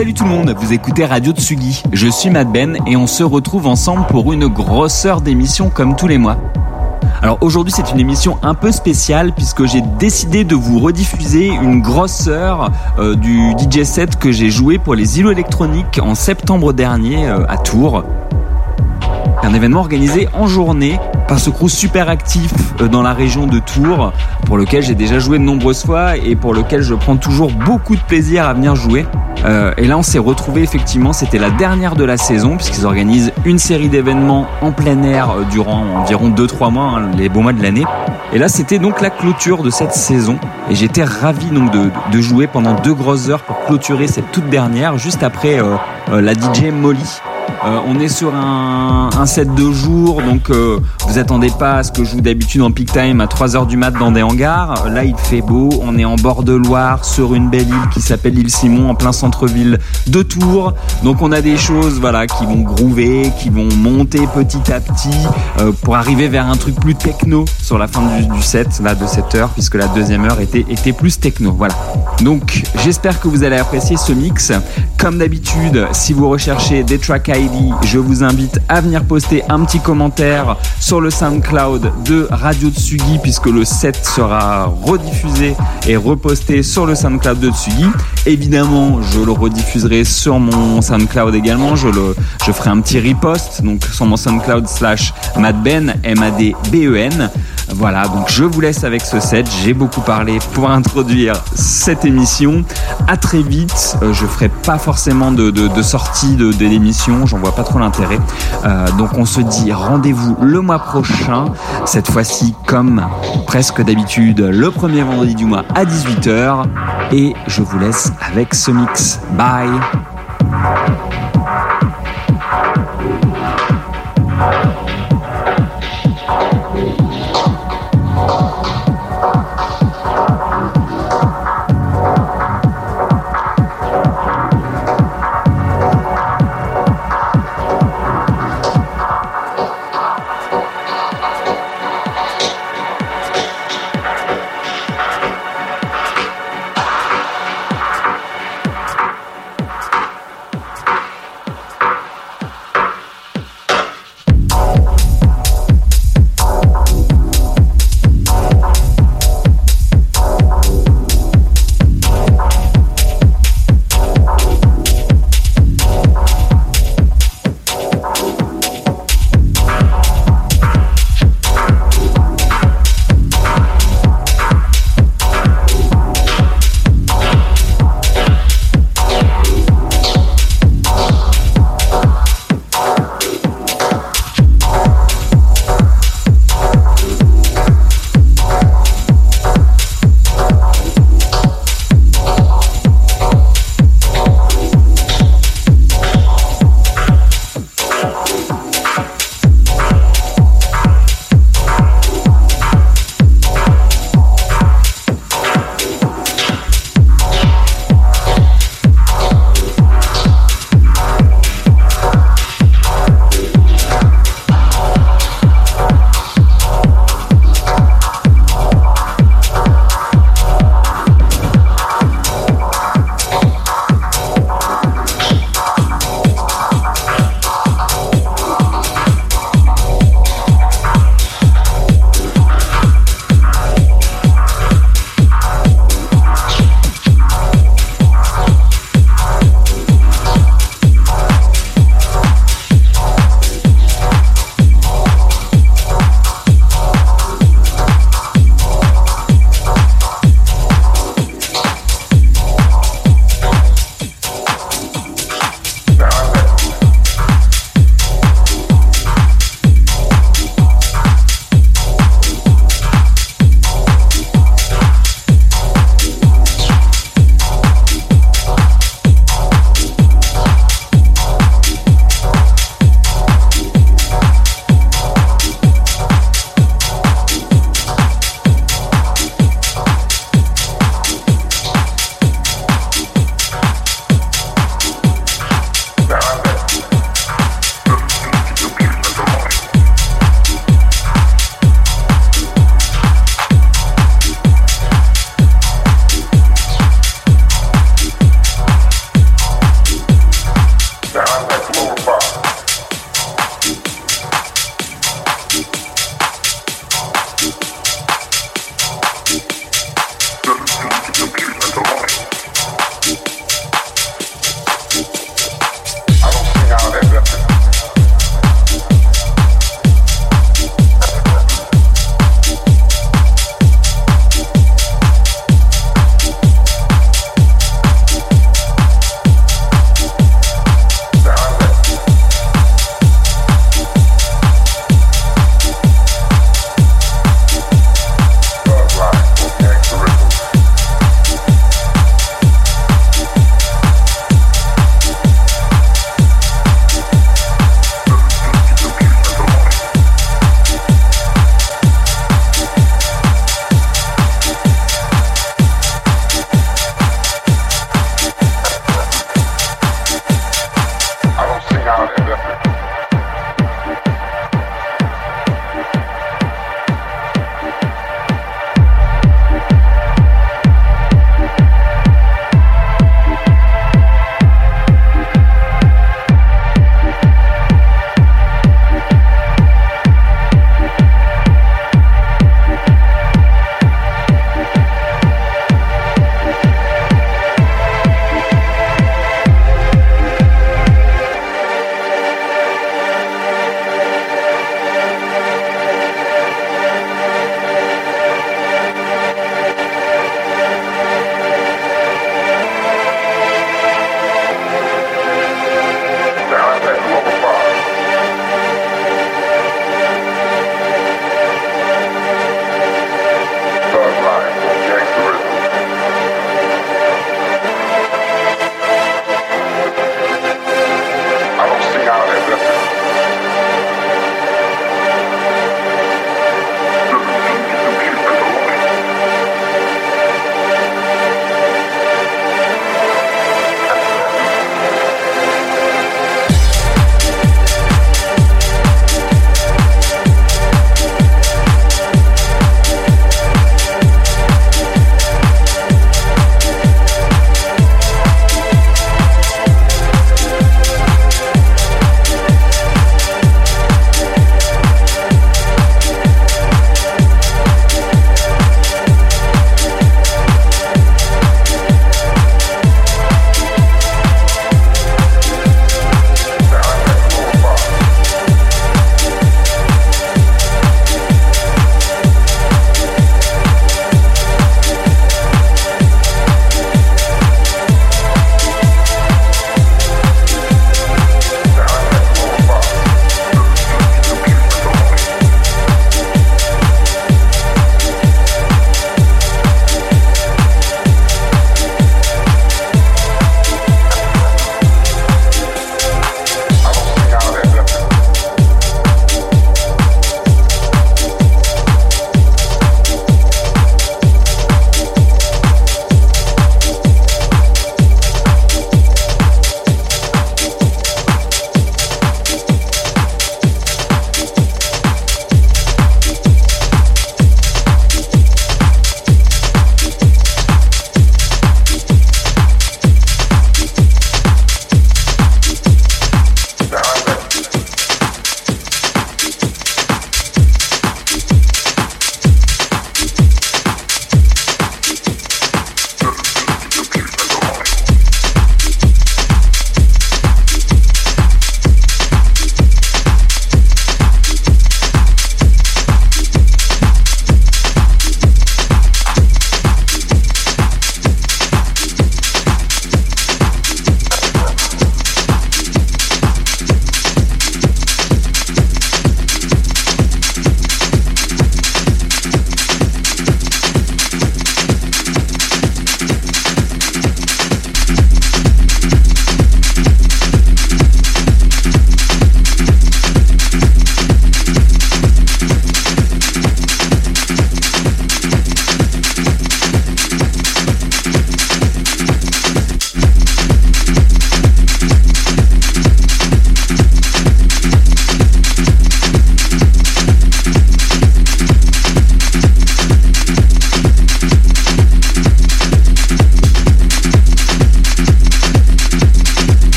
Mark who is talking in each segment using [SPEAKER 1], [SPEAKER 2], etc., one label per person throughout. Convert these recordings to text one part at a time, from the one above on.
[SPEAKER 1] Salut tout le monde, vous écoutez Radio Tsugi. Je suis Matt Ben et on se retrouve ensemble pour une grosse heure d'émission comme tous les mois. Alors aujourd'hui c'est une émission un peu spéciale puisque j'ai décidé de vous rediffuser une grosse heure euh, du DJ set que j'ai joué pour les îlots électroniques en septembre dernier euh, à Tours. Un événement organisé en journée par ce crew super actif euh, dans la région de Tours, pour lequel j'ai déjà joué de nombreuses fois et pour lequel je prends toujours beaucoup de plaisir à venir jouer. Euh, et là, on s'est retrouvé effectivement, c'était la dernière de la saison, puisqu'ils organisent une série d'événements en plein air euh, durant environ 2-3 mois, hein, les beaux mois de l'année. Et là, c'était donc la clôture de cette saison. Et j'étais ravi donc de, jouer pendant deux grosses heures pour clôturer cette toute dernière, juste après la DJ Molly. Euh, on est sur un, set de jour, donc euh, vous attendez pas à ce que je joue d'habitude en peak time à 3h du mat dans des hangars. Là, il fait beau, on est en bord de Loire, sur une belle île qui s'appelle l'île Simon, en plein centre-ville de Tours. Donc on a des choses voilà, qui vont groover, qui vont monter petit à petit euh, pour arriver vers un truc plus techno sur la fin du, set, là, de cette heure, puisque la deuxième heure était, était plus techno. Voilà. Donc j'espère que vous allez apprécier ce mix. Comme d'habitude, si vous recherchez des tracks Je vous invite à venir poster un petit commentaire sur le SoundCloud de Radio Tsugi puisque le set sera rediffusé et reposté sur le SoundCloud de Tsugi. Évidemment, je le rediffuserai sur mon SoundCloud également. Je, le, je ferai un petit repost donc sur mon SoundCloud slash madben, M-A-D-B-E-N. Voilà, donc je vous laisse avec ce set. J'ai beaucoup parlé pour introduire cette émission. À très vite. Euh, je ferai pas forcément de, de, de sortie de, l'émission. J'en vois pas trop l'intérêt. Euh, donc on se dit rendez-vous le mois prochain. Cette fois-ci, comme presque d'habitude, le premier vendredi du mois à 18h. Et je vous laisse avec ce mix. Bye.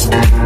[SPEAKER 2] Thank